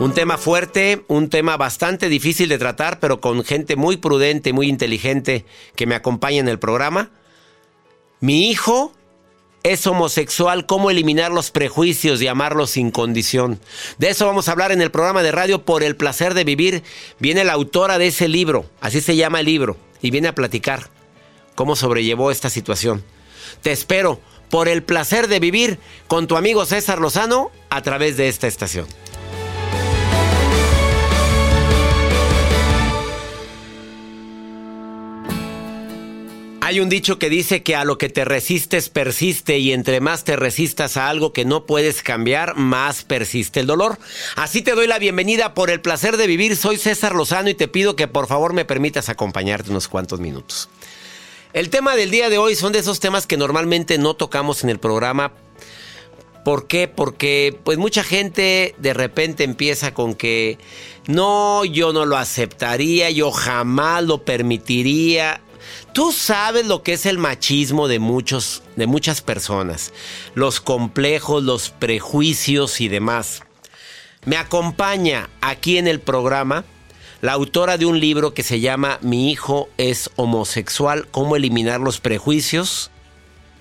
Un tema fuerte, un tema bastante difícil de tratar, pero con gente muy prudente, muy inteligente que me acompaña en el programa. Mi hijo es homosexual, cómo eliminar los prejuicios y amarlo sin condición. De eso vamos a hablar en el programa de radio Por el placer de vivir. Viene la autora de ese libro, así se llama el libro, y viene a platicar cómo sobrellevó esta situación. Te espero por el placer de vivir con tu amigo César Lozano a través de esta estación. Hay un dicho que dice que a lo que te resistes persiste y entre más te resistas a algo que no puedes cambiar, más persiste el dolor. Así te doy la bienvenida por el placer de vivir. Soy César Lozano y te pido que por favor me permitas acompañarte unos cuantos minutos. El tema del día de hoy son de esos temas que normalmente no tocamos en el programa. ¿Por qué? Porque pues mucha gente de repente empieza con que no, yo no lo aceptaría, yo jamás lo permitiría. Tú sabes lo que es el machismo de muchos, de muchas personas, los complejos, los prejuicios y demás. Me acompaña aquí en el programa la autora de un libro que se llama Mi hijo es homosexual, cómo eliminar los prejuicios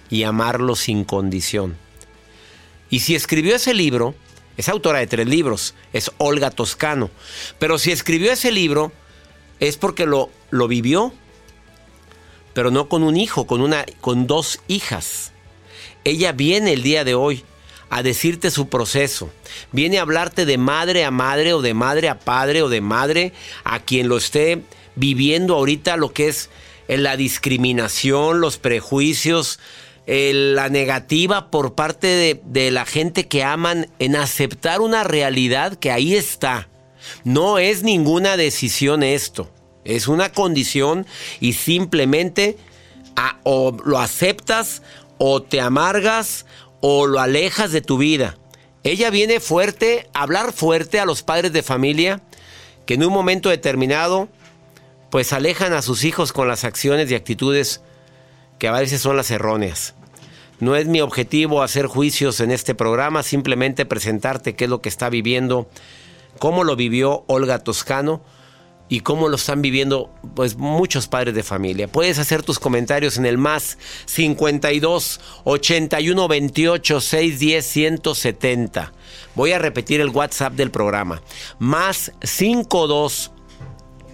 y amarlo sin condición. Y si escribió ese libro, es autora de tres libros, es Olga Toscano, pero si escribió ese libro es porque lo, lo vivió, pero no con un hijo, con, una, con dos hijas. Ella viene el día de hoy a decirte su proceso. Viene a hablarte de madre a madre o de madre a padre o de madre a quien lo esté viviendo ahorita lo que es eh, la discriminación, los prejuicios, eh, la negativa por parte de, de la gente que aman en aceptar una realidad que ahí está. No es ninguna decisión esto. Es una condición y simplemente a- o lo aceptas o te amargas o lo alejas de tu vida. Ella viene fuerte, a hablar fuerte a los padres de familia que en un momento determinado pues alejan a sus hijos con las acciones y actitudes que a veces son las erróneas. No es mi objetivo hacer juicios en este programa, simplemente presentarte qué es lo que está viviendo, cómo lo vivió Olga Toscano y cómo lo están viviendo pues muchos padres de familia. Puedes hacer tus comentarios en el más 52 81 28 610 170. Voy a repetir el WhatsApp del programa. Más 52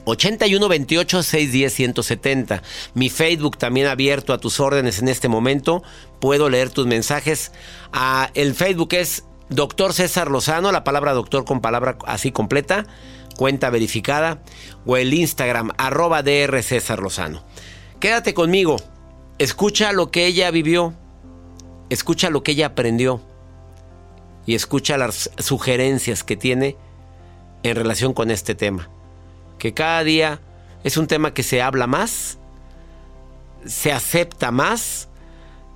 81 28 610 170. Mi Facebook también abierto a tus órdenes en este momento. Puedo leer tus mensajes. Ah, el Facebook es Doctor César Lozano, la palabra doctor con palabra así completa, cuenta verificada. O el Instagram, arroba DR César Lozano. Quédate conmigo. Escucha lo que ella vivió. Escucha lo que ella aprendió. Y escucha las sugerencias que tiene en relación con este tema que cada día es un tema que se habla más, se acepta más.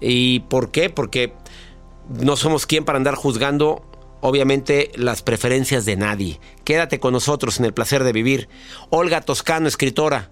¿Y por qué? Porque no somos quien para andar juzgando, obviamente, las preferencias de nadie. Quédate con nosotros en el placer de vivir. Olga Toscano, escritora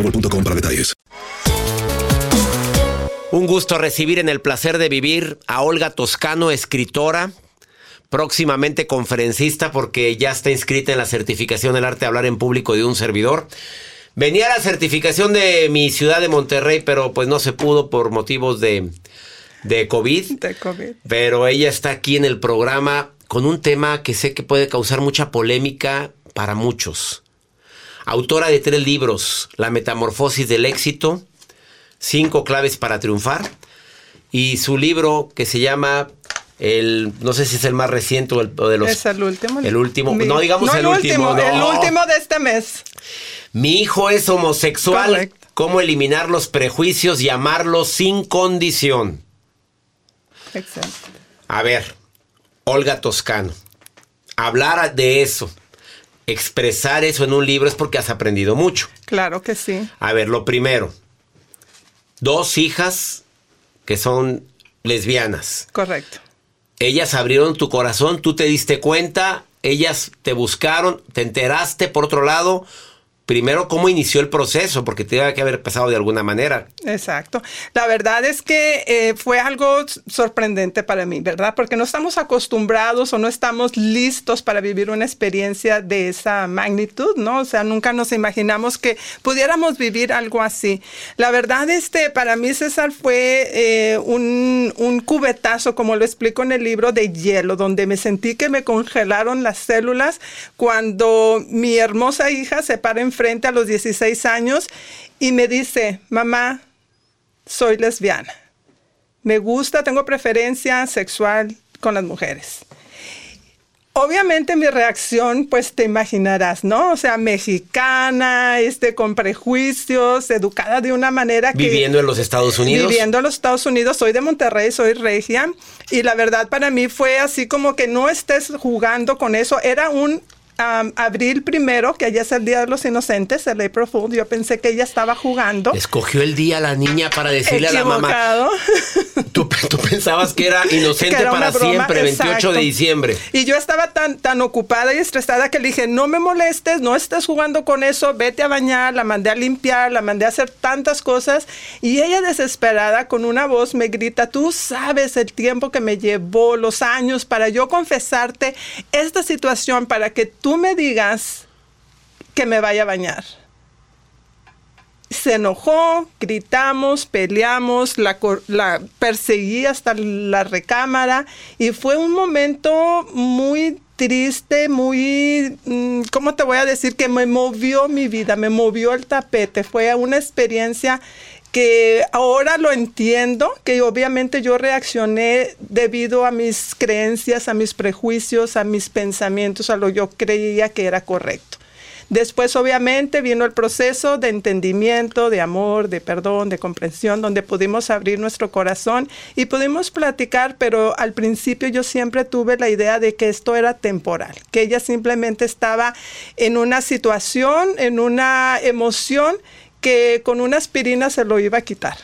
boostmobile.com para detalles. Un gusto recibir en el placer de vivir a Olga Toscano, escritora, próximamente conferencista porque ya está inscrita en la certificación del arte de hablar en público de un servidor. Venía la certificación de mi ciudad de Monterrey, pero pues no se pudo por motivos de, de COVID. De COVID. Pero ella está aquí en el programa con un tema que sé que puede causar mucha polémica para muchos. Autora de tres libros, La Metamorfosis del Éxito, Cinco Claves para Triunfar, y su libro que se llama, el, no sé si es el más reciente o, el, o de los... Es el último. El último, Mi- no digamos el, último, no. El último de este mes. Mi hijo es homosexual, cómo eliminar los prejuicios y amarlo sin condición. Exacto. A ver, Olga Toscano, hablar de eso, expresar eso en un libro es porque has aprendido mucho. Claro que sí. A ver, lo primero, dos hijas que son lesbianas. Correcto. Ellas abrieron tu corazón, tú te diste cuenta, ellas te buscaron, te enteraste por otro lado. Primero cómo inició el proceso, porque tenía que haber pasado de alguna manera. Exacto. La verdad es que eh, fue algo sorprendente para mí, ¿verdad? Porque no estamos acostumbrados o no estamos listos para vivir una experiencia de esa magnitud, ¿no? O sea, nunca nos imaginamos que pudiéramos vivir algo así. La verdad, este, para mí César fue eh, un, un cubetazo, como lo explico en el libro, de hielo, donde me sentí que me congelaron las células cuando mi hermosa hija se para enfrente a los 16 años y me dice, mamá, soy lesbiana. Me gusta, tengo preferencia sexual con las mujeres. Obviamente mi reacción, pues te imaginarás, ¿no? O sea, mexicana, este, con prejuicios, educada de una manera que... Viviendo en los Estados Unidos. Viviendo en los Estados Unidos, soy de Monterrey, soy regia, y la verdad para mí fue así como que no estés jugando con eso, era un um, abril primero, que allá es el Día de los Inocentes, el April Fool, yo pensé que ella estaba jugando. Escogió el día la niña para decirle a la mamá. Tú, tú pensabas que era inocente Que era para broma, siempre, 28 de exacto. diciembre. Y yo estaba tan, tan ocupada y estresada que le dije, no me molestes, no estés jugando con eso, vete a bañar, la mandé a limpiar, la mandé a hacer tantas cosas. Y ella desesperada, con una voz, me grita, tú sabes el tiempo que me llevó, los años, para yo confesarte esta situación, para que tú me digas que me vaya a bañar. Se enojó, gritamos, peleamos, la, perseguí hasta la recámara y fue un momento muy triste, muy, mm, ¿cómo te voy a decir? Que me movió mi vida, me movió el tapete. Fue una experiencia que ahora lo entiendo, que obviamente yo reaccioné debido a mis creencias, a mis prejuicios, a mis pensamientos, a lo yo creía que era correcto. Después, obviamente, vino el proceso de entendimiento, de amor, de perdón, de comprensión, donde pudimos abrir nuestro corazón y pudimos platicar, pero al principio yo siempre tuve la idea de que esto era temporal, que ella simplemente estaba en una situación, en una emoción que con una aspirina se lo iba a quitar.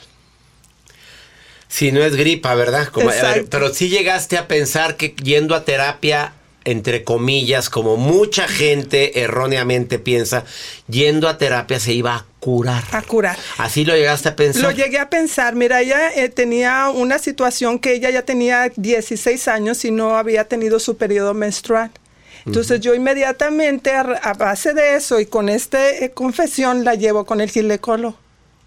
Si no es gripa, ¿verdad? Como- ver, pero sí llegaste a pensar que yendo a terapia, entre comillas, como mucha gente erróneamente piensa, yendo a terapia se iba a curar. A curar. Así lo llegaste a pensar. Lo llegué a pensar, mira, ella eh, tenía una situación que ella ya tenía 16 años y no había tenido su periodo menstrual. Entonces yo inmediatamente a, a base de eso y con esta confesión la llevo con el ginecólogo.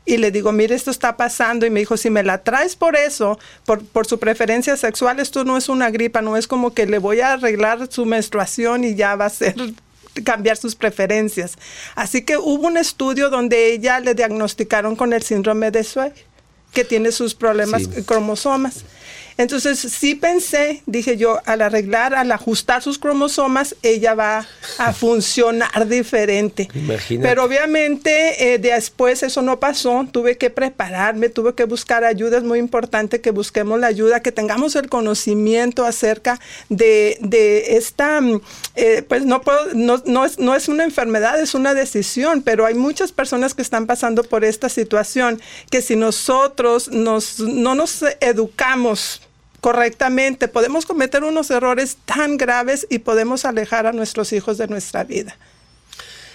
Y le digo, mire, esto está pasando. Y me dijo, si me la traes por eso, por, por su preferencia sexual, esto no es una gripa, no es como que le voy a arreglar su menstruación y ya va a ser cambiar sus preferencias. Así que hubo un estudio donde ella le diagnosticaron con el síndrome de Sway, que tiene sus problemas Sí. cromosomas. Entonces sí pensé, dije yo, al arreglar, al ajustar sus cromosomas, ella va a funcionar diferente. Imagínate. Pero obviamente eh, después eso no pasó, tuve que prepararme, tuve que buscar ayuda, es muy importante que busquemos la ayuda, que tengamos el conocimiento acerca de, de esta, mm, eh, pues no, puedo, no, no, es, no es una enfermedad, es una decisión, pero hay muchas personas que están pasando por esta situación, que si nosotros nos, no nos educamos, correctamente, podemos cometer unos errores tan graves y podemos alejar a nuestros hijos de nuestra vida.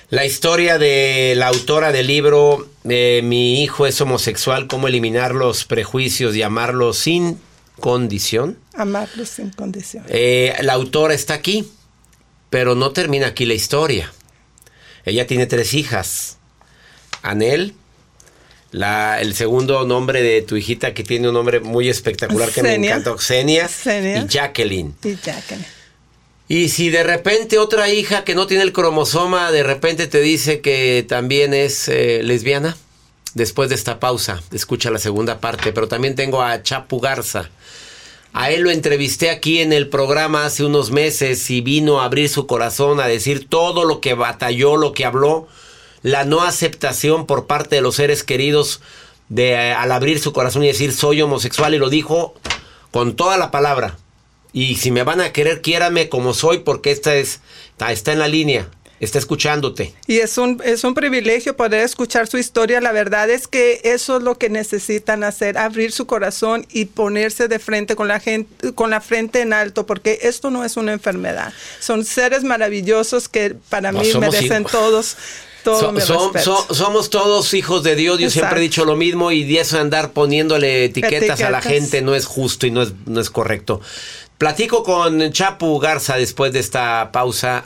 La historia de la autora del libro eh, Mi hijo es homosexual, cómo eliminar los prejuicios y amarlo sin condición. Amarlos sin condición. Eh, la autora está aquí, pero no termina aquí la historia. Ella tiene tres hijas. Anel, la, el segundo nombre de tu hijita que tiene un nombre muy espectacular que me encanta, Xenia, Xenia. y Jacqueline. Y Jacqueline. Y si de repente otra hija que no tiene el cromosoma de repente te dice que también es eh, lesbiana, después de esta pausa, escucha la segunda parte, pero también tengo a Chapu Garza. A él lo entrevisté aquí en el programa hace unos meses y vino a abrir su corazón, a decir todo lo que batalló, lo que habló, la no aceptación por parte de los seres queridos de eh, al abrir su corazón y decir soy homosexual y lo dijo con toda la palabra. Y si me van a querer, quiérame como soy porque esta es está, está en la línea, está escuchándote. Y es un, es un privilegio poder escuchar su historia. La verdad es que eso es lo que necesitan hacer, abrir su corazón y ponerse de frente con la gente, con la frente en alto, porque esto no es una enfermedad. Son seres maravillosos que para No mí merecen hijos. todos todo So- mi som- respeto. so- somos todos hijos de Dios. Yo siempre he dicho lo mismo y eso de andar poniéndole etiquetas, a la Etiquetas. gente no es justo y no es, no es correcto. Platico con Chapu Garza después de esta pausa.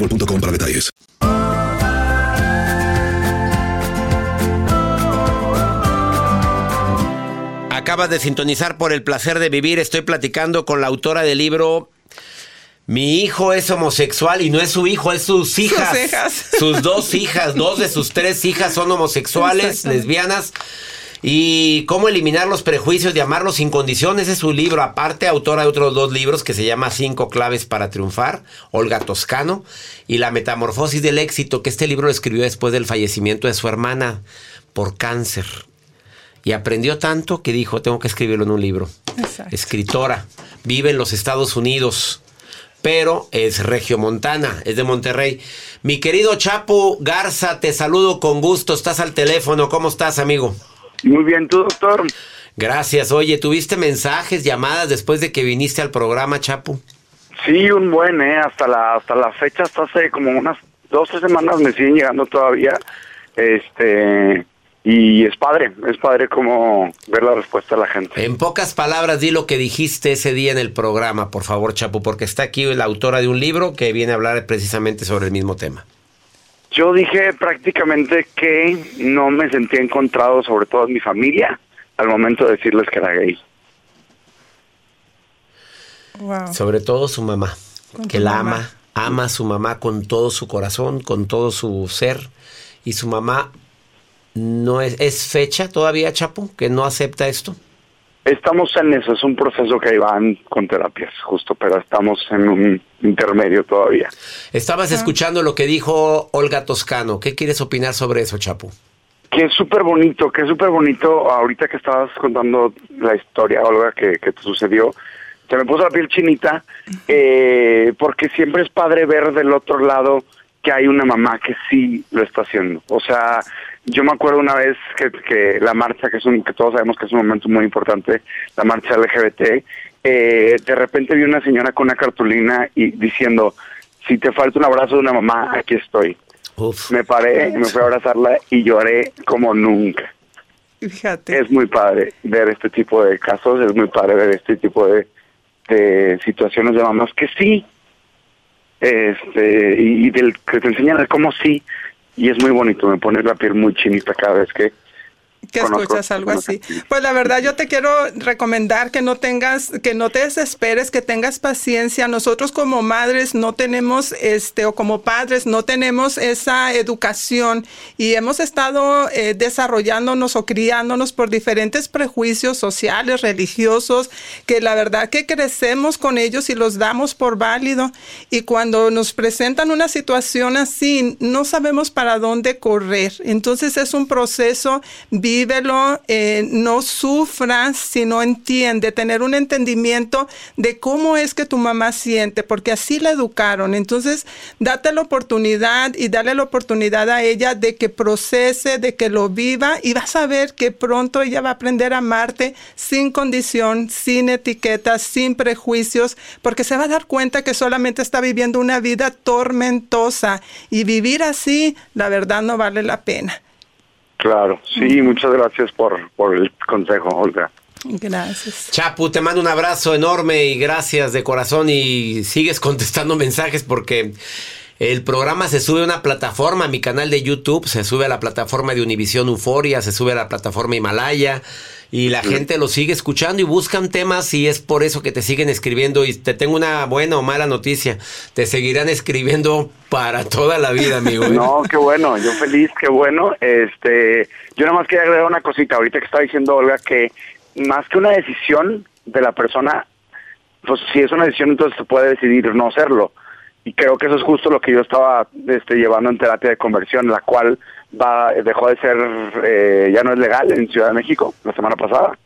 boostmobile.com para detalles. Acabas de sintonizar por el placer de vivir. Estoy platicando con la autora del libro Mi hijo es homosexual y no es su hijo, es sus hijas. hijas. Sus dos hijas, dos de sus tres hijas son homosexuales, lesbianas. Y cómo eliminar los prejuicios de amarlos sin condiciones es su libro. Aparte, autora de otros dos libros que se llama Cinco claves para triunfar, Olga Toscano, y La metamorfosis del éxito, que este libro lo escribió después del fallecimiento de su hermana por cáncer. Y aprendió tanto que dijo, tengo que escribirlo en un libro. Exacto. Escritora, vive en los Estados Unidos, pero es regiomontana, es de Monterrey. Mi querido Chapo Garza, te saludo con gusto, estás al teléfono, ¿cómo estás, amigo? Muy bien, tú, doctor. Gracias. Oye, ¿tuviste mensajes, llamadas después de que viniste al programa, Chapo? Sí, un buen, ¿eh? Hasta la, hasta la fecha, hasta hace como unas dos, tres semanas me siguen llegando todavía. Este, y es padre, es padre como ver la respuesta de la gente. En pocas palabras, di lo que dijiste ese día en el programa, por favor, Chapo, porque está aquí la autora de un libro que viene a hablar precisamente sobre el mismo tema. Yo dije prácticamente que no me sentía encontrado, sobre todo en mi familia, al momento de decirles que era gay. Wow. Sobre todo su mamá, que la mamá. ama, ama a su mamá con todo su corazón, con todo su ser. Y su mamá no es, es fecha todavía, Chapo, que no acepta esto. Estamos en eso, es un proceso que van con terapias, justo, pero estamos en un intermedio todavía. Estabas escuchando lo que dijo Olga Toscano. ¿Qué quieres opinar sobre eso, Chapo? Que es súper bonito, que es súper bonito. Ahorita que estabas contando la historia, Olga, que, que te sucedió, se me puso la piel chinita, eh, porque siempre es padre ver del otro lado que hay una mamá que sí lo está haciendo. O sea, yo me acuerdo una vez que, que la marcha, que es un, que todos sabemos que es un momento muy importante, la marcha LGBT, eh, de repente vi una señora con una cartulina y diciendo, si te falta un abrazo de una mamá, aquí estoy. Uf. Me paré, me fui a abrazarla y lloré como nunca. Fíjate. Es muy padre ver este tipo de casos, es muy padre ver este tipo de, de situaciones de mamás que sí, este, y, del que te enseñan cómo sí, y es muy bonito, me pone la piel muy chinita cada vez que, que escuchas algo así. Pues la verdad yo te quiero recomendar que no tengas, que no te desesperes, que tengas paciencia. Nosotros como madres no tenemos, este, o como padres no tenemos esa educación y hemos estado eh, desarrollándonos o criándonos por diferentes prejuicios sociales, religiosos, que la verdad que crecemos con ellos y los damos por válido. Y cuando nos presentan una situación así, no sabemos para dónde correr. Entonces es un proceso, vívelo, eh, no sufras si no entiende, tener un entendimiento de cómo es que tu mamá siente, porque así la educaron. Entonces, date la oportunidad y dale la oportunidad a ella de que procese, de que lo viva y vas a ver que pronto ella va a aprender a amarte sin condición, sin etiquetas, sin prejuicios, porque se va a dar cuenta que solamente está viviendo una vida tormentosa y vivir así, la verdad, no vale la pena. Claro, sí, muchas gracias por, por el consejo, Olga. Gracias. Chapu, te mando un abrazo enorme y gracias de corazón y sigues contestando mensajes porque el programa se sube a una plataforma, a mi canal de YouTube, se sube a la plataforma de Univisión Euforia, se sube a la plataforma Himalaya y la gente lo sigue escuchando y buscan temas y es por eso que te siguen escribiendo y te tengo una buena o mala noticia, te seguirán escribiendo para toda la vida, amigo. ¿eh? No, qué bueno, yo feliz, qué bueno. Este, yo nada más quería agregar una cosita, ahorita que estaba diciendo Olga que más que una decisión de la persona, pues si es una decisión entonces se puede decidir no hacerlo. Y creo que eso es justo lo que yo estaba este, llevando en terapia de conversión, la cual va dejó de ser, eh, ya no es legal en Ciudad de México la semana pasada.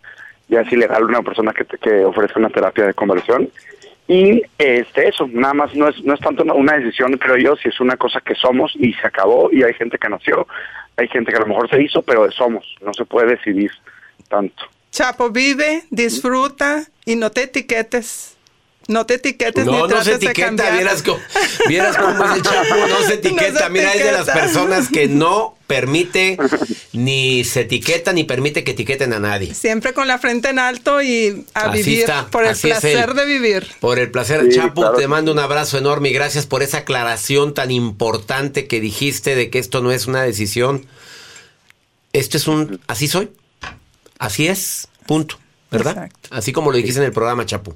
Ya es ilegal una persona que, que ofrezca una terapia de conversión. Y este eso, nada más no es, no es tanto una decisión, creo yo, si es una cosa que somos y se acabó y hay gente que nació, hay gente que a lo mejor se hizo, pero somos, no se puede decidir tanto. Chapo, vive, disfruta y no te etiquetes. No te etiquetes ni No, no se etiqueta, vieras cómo, vieras cómo es el chapo, no se etiqueta. se Mira, es de las etiqueta. personas que no permite ni se etiqueta ni permite que etiqueten a nadie. Siempre con la frente en alto y a Así vivir está, por el placer de vivir. Por el placer, Sí, Chapo, claro te mando un abrazo enorme y gracias por esa aclaración tan importante que dijiste de que esto no es una decisión. Esto es un, así soy, así es, punto, ¿verdad? Exacto. Así como lo dijiste en el programa, Chapo.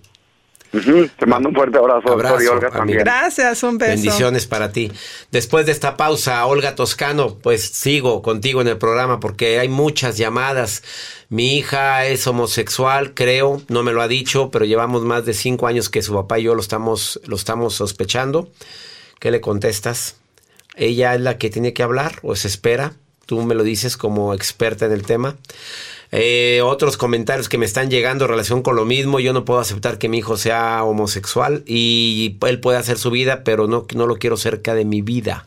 Te mando un fuerte abrazo, Abrazo, doctor y Olga también. Gracias, un beso. Bendiciones para ti. Después de esta pausa, Olga Toscano, pues sigo contigo en el programa porque hay muchas llamadas. Mi hija es homosexual, creo, no me lo ha dicho, pero llevamos más de cinco años que su papá y yo lo estamos, lo estamos sospechando. ¿Qué le contestas? ¿Ella es la que tiene que hablar o se espera? Tú me lo dices como experta en el tema. Eh, otros comentarios que me están llegando en relación con lo mismo. Yo no puedo aceptar que mi hijo sea homosexual y él puede hacer su vida, pero no, no lo quiero cerca de mi vida.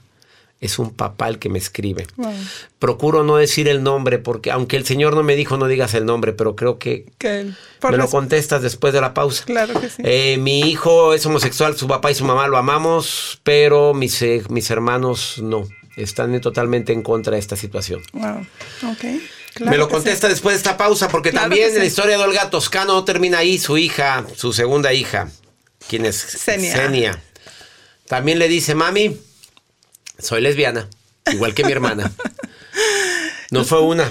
Es un papá el que me escribe. Procuro no decir el nombre porque aunque el Señor no me dijo no digas el nombre, pero creo que me lo contestas después de la pausa. Claro que sí. Eh, mi hijo es homosexual, su papá y su mamá lo amamos, pero mis, eh, mis hermanos no. Están totalmente en contra de esta situación. Wow. Ok. Claro Me lo sí. contesta después de esta pausa, porque Claro también sí. la historia de Olga Toscano no termina ahí. Su hija, su segunda hija, quien es Senia. También le dice, mami, soy lesbiana, igual que mi hermana. No fue una,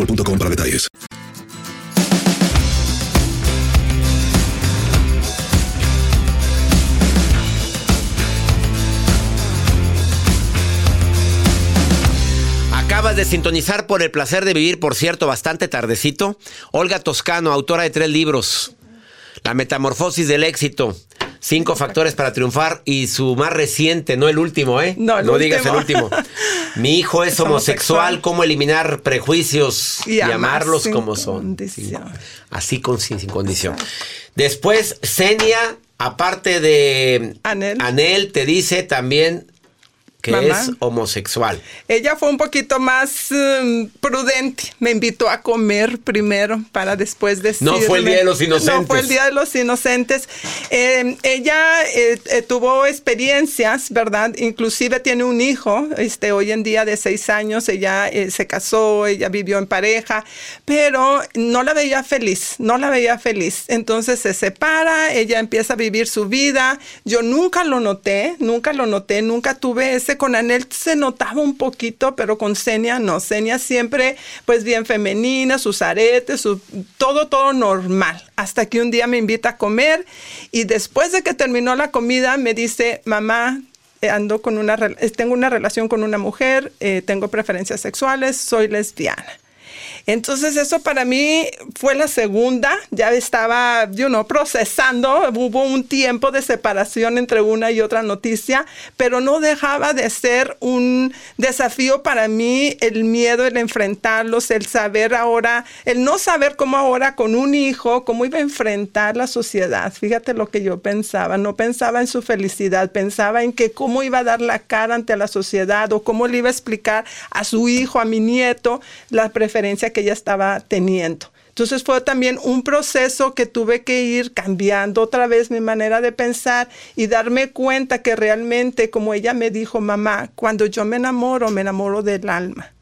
boostmobile.com para detalles. Acabas de sintonizar por el placer de vivir, por cierto, bastante tardecito. Olga Toscano, autora de tres libros. La metamorfosis del éxito. Cinco factores para triunfar y su más reciente, no el último, ¿eh? No, el digas el último. Mi hijo es, Es homosexual, homosexual. cómo eliminar prejuicios Y y, amar amarlos sin como son. condición. Así con, sin, sin condición. Después, Senia, aparte de Anel. te dice también que Mamá. es homosexual. Ella fue un poquito más um, prudente. Me invitó a comer primero para después decirme. No fue el Día de los No Inocentes. fue el Día de los Inocentes. Eh, ella eh, eh, tuvo experiencias, ¿verdad? Inclusive tiene un hijo, este, hoy en día de seis años. Ella eh, se casó, ella vivió en pareja, pero no la veía feliz, no la veía feliz. Entonces se separa, ella empieza a vivir su vida. Yo nunca lo noté, nunca lo noté, nunca tuve ese con Anel se notaba un poquito, pero con Senia no. Senia siempre, pues bien femenina, sus aretes, su, todo, todo normal. Hasta que un día me invita a comer y después de que terminó la comida me dice, mamá, eh, ando con una, tengo una relación con una mujer, eh, tengo preferencias sexuales, soy lesbiana. Entonces eso para mí fue la segunda, ya estaba, you know, procesando, hubo un tiempo de separación entre una y otra noticia, pero no dejaba de ser un desafío para mí el miedo, el enfrentarlos, el saber ahora, el no saber cómo ahora con un hijo, cómo iba a enfrentar la sociedad. Fíjate lo que yo pensaba, no pensaba en su felicidad, pensaba en que cómo iba a dar la cara ante la sociedad o cómo le iba a explicar a su hijo, a mi nieto, la preferencia que ella estaba teniendo. Entonces fue también un proceso que tuve que ir cambiando otra vez mi manera de pensar y darme cuenta que realmente, como ella me dijo, mamá, cuando yo me enamoro, me enamoro del alma,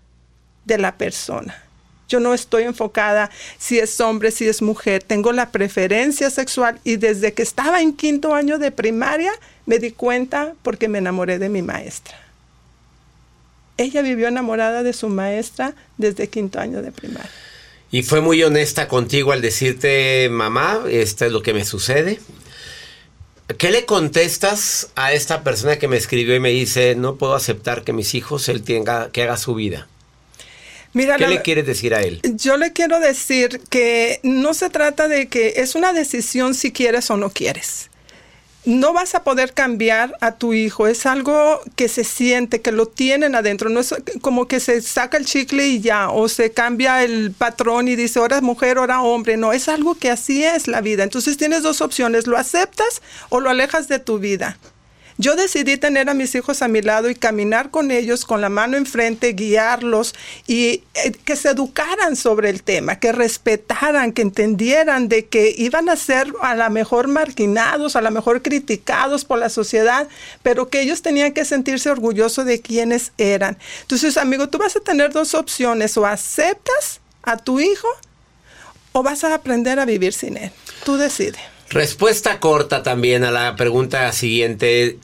de la persona. Yo no estoy enfocada si es hombre, si es mujer. Tengo la preferencia sexual y desde que estaba en quinto año de primaria me di cuenta porque me enamoré de mi maestra. Ella vivió enamorada de su maestra desde quinto año de primaria. Y fue muy honesta contigo al decirte, mamá, esto es lo que me sucede. ¿Qué le contestas a esta persona que me escribió y me dice, no puedo aceptar que mis hijos, él tenga, que haga su vida? Mira, ¿Qué la- le quieres decir a él? Yo le quiero decir que no se trata de que es una decisión si quieres o no quieres. No vas a poder cambiar a tu hijo, es algo que se siente, que lo tienen adentro, no es como que se saca el chicle y ya, o se cambia el patrón y dice, ahora es mujer, ahora hombre, no, es algo que así es la vida. Entonces tienes dos opciones, lo aceptas o lo alejas de tu vida. Yo decidí tener a mis hijos a mi lado y caminar con ellos con la mano enfrente, guiarlos y eh, que se educaran sobre el tema, que respetaran, que entendieran de que iban a ser a lo mejor marginados, a lo mejor criticados por la sociedad, pero que ellos tenían que sentirse orgullosos de quienes eran. Entonces, amigo, tú vas a tener dos opciones, o aceptas a tu hijo o vas a aprender a vivir sin él. Tú decides. Respuesta corta también a la pregunta siguiente.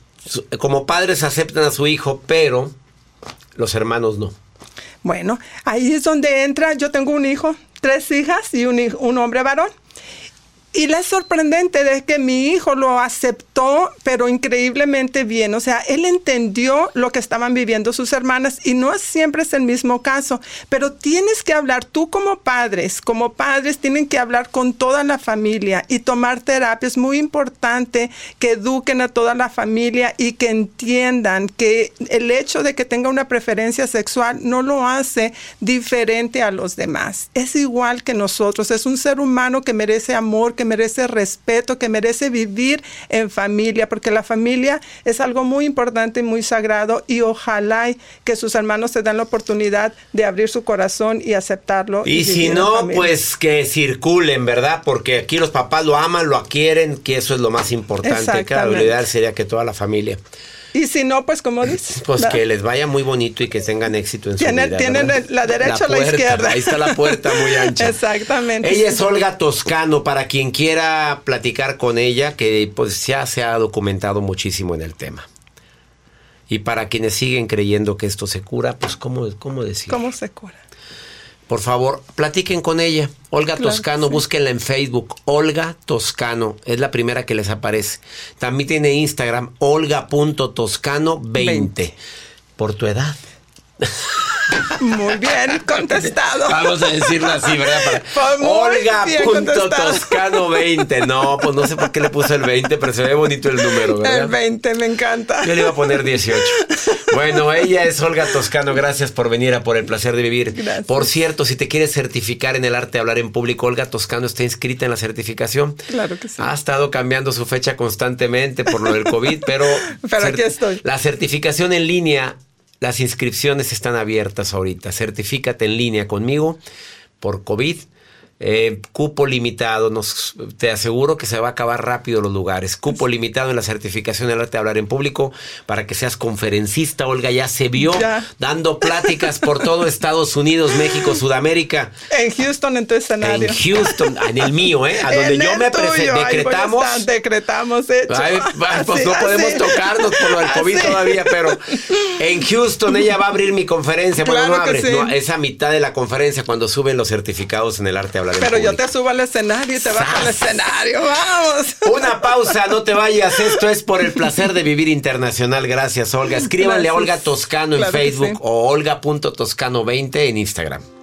Como padres aceptan a su hijo, pero los hermanos no. Bueno, ahí es donde entra, yo tengo un hijo, tres hijas y un, un hombre varón. Y la sorprendente de que mi hijo lo aceptó, pero increíblemente bien. O sea, él entendió lo que estaban viviendo sus hermanas y no siempre es el mismo caso. Pero tienes que hablar, tú como padres, como padres tienen que hablar con toda la familia y tomar terapia. Es muy importante que eduquen a toda la familia y que entiendan que el hecho de que tenga una preferencia sexual no lo hace diferente a los demás. Es igual que nosotros. Es un ser humano que merece amor, que merece respeto, que merece vivir en familia, porque la familia es algo muy importante y muy sagrado y ojalá que sus hermanos se den la oportunidad de abrir su corazón y aceptarlo. Y, si no, pues que circulen, ¿verdad? Porque aquí los papás lo aman, lo quieren, que eso es lo más importante. Claro, lo ideal sería que toda la familia. Y si no, pues como dices. Pues que les vaya muy bonito y que tengan éxito en su vida. Tienen la derecha o la izquierda. Ahí está la puerta muy ancha. Exactamente. Ella es Olga Toscano, para quien quiera platicar con ella, que pues ya se ha documentado muchísimo en el tema. Y para quienes siguen creyendo que esto se cura, pues ¿cómo, cómo decir? ¿Cómo se cura? Por favor, platiquen con ella. Olga Toscano, búsquenla en Facebook. Olga Toscano, es la primera que les aparece. También tiene Instagram, olga.toscano20. Por tu edad. Muy bien contestado. Vamos a decirlo así, ¿verdad? Olga.toscano20. No, pues no sé por qué le puso el 20, pero se ve bonito el número, ¿verdad? El 20, me encanta. Yo le iba a poner 18. Bueno, ella es Olga Toscano. Gracias por venir a Por el Placer de Vivir. Gracias. Por cierto, si te quieres certificar en el arte de hablar en público, Olga Toscano está inscrita en la certificación. Claro que sí. Ha estado cambiando su fecha constantemente por lo del COVID, pero... pero aquí estoy. La certificación en línea las inscripciones están abiertas ahorita. Certifícate en línea conmigo por COVID. Eh, cupo limitado, nos, te aseguro que se va a acabar rápido los lugares. Cupo limitado en la certificación del arte de hablar en público para que seas conferencista. Olga ya se vio Ya. dando pláticas por todo Estados Unidos, México, Sudamérica. En Houston, en tu escenario. En Houston, en el mío, ¿eh? A donde En yo me tuyo, prese- ahí voy a decretamos. decretamos, hecho. Ay, pues Así, no podemos tocarnos por lo del COVID Así. todavía, pero en Houston ella va a abrir mi conferencia. Bueno, Claro no abre, sí. no, es a mitad de la conferencia cuando suben los certificados en el arte de hablar en Pero yo te subo al escenario y te bajo al escenario. Vamos. Una pausa, no te vayas. Esto es por el placer de vivir internacional. Gracias, Olga. Escríbanle a. Olga Toscano en Claro Facebook sí. o olga.toscano20 en Instagram.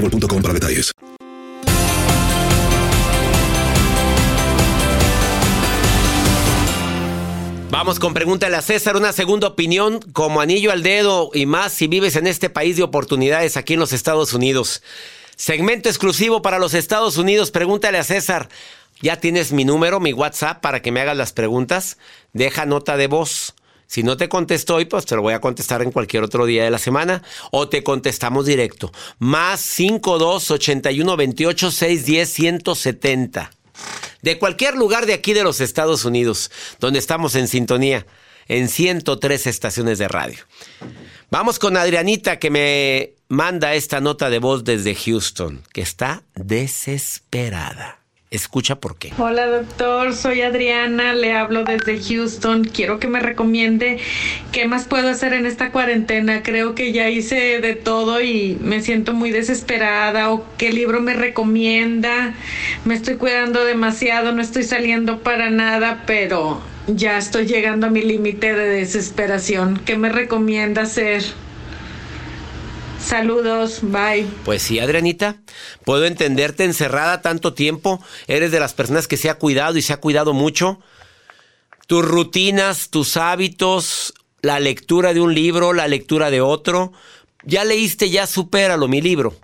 para detalles. Vamos con pregúntale a César, una segunda opinión como anillo al dedo y más si vives en este país de oportunidades aquí en los Estados Unidos. Segmento exclusivo para los Estados Unidos. Pregúntale a César. Ya tienes mi número, mi WhatsApp para que me hagas las preguntas. Deja nota de voz. Si no te contesto hoy, pues te lo voy a contestar en cualquier otro día de la semana o te contestamos directo. Más 52 81 28 610 170. De cualquier lugar de aquí de los Estados Unidos, donde estamos en sintonía, en 103 estaciones de radio. Vamos con Adrianita que me manda esta nota de voz desde Houston, que está desesperada. Escucha por qué. Hola doctor, soy Adriana, le hablo desde Houston. Quiero que me recomiende qué más puedo hacer en esta cuarentena. Creo que ya hice de todo y me siento muy desesperada. ¿O qué libro me recomienda? Me estoy cuidando demasiado, no estoy saliendo para nada, pero ya estoy llegando a mi límite de desesperación. ¿Qué me recomienda hacer? Saludos, bye. Pues sí, Adrianita, puedo entenderte encerrada tanto tiempo. Eres de las personas que se ha cuidado y se ha cuidado mucho. Tus rutinas, tus hábitos, la lectura de un libro, la lectura de otro. Ya leíste, ya supéralo, mi libro.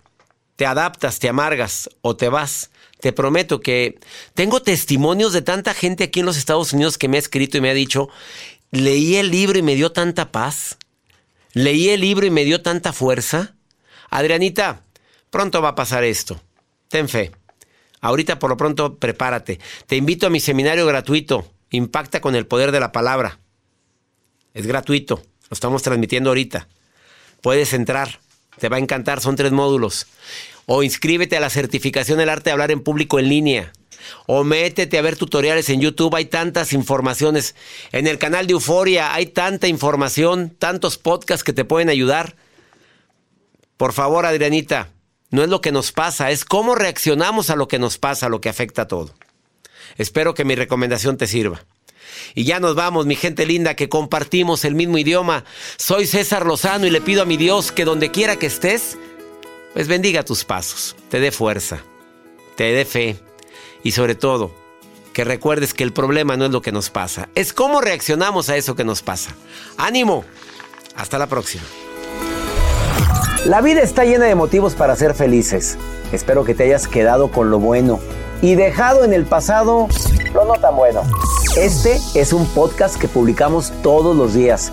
Te adaptas, te amargas o te vas. Te prometo que tengo testimonios de tanta gente aquí en los Estados Unidos que me ha escrito y me ha dicho, leí el libro y me dio tanta paz. Leí el libro y me dio tanta fuerza. Adrianita, pronto va a pasar esto. Ten fe. Ahorita por lo pronto prepárate. Te invito a mi seminario gratuito. Impacta con el poder de la palabra. Es gratuito. Lo estamos transmitiendo ahorita. Puedes entrar. Te va a encantar. Son tres módulos. O inscríbete a la certificación del arte de hablar en público en línea. O métete a ver tutoriales en YouTube, hay tantas informaciones. En el canal de Euforia hay tanta información, tantos podcasts que te pueden ayudar. Por favor, Adrianita, no es lo que nos pasa, es cómo reaccionamos a lo que nos pasa, a lo que afecta a todo. Espero que mi recomendación te sirva. Y ya nos vamos, mi gente linda, que compartimos el mismo idioma. Soy César Lozano y le pido a mi Dios que donde quiera que estés, pues bendiga tus pasos, te dé fuerza, te dé fe y sobre todo, que recuerdes que el problema no es lo que nos pasa, es cómo reaccionamos a eso que nos pasa. Ánimo, hasta la próxima. La vida está llena de motivos para ser felices. Espero que te hayas quedado con lo bueno y dejado en el pasado lo no tan bueno. Este es un podcast que publicamos todos los días,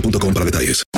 boostmobile.com para detalles.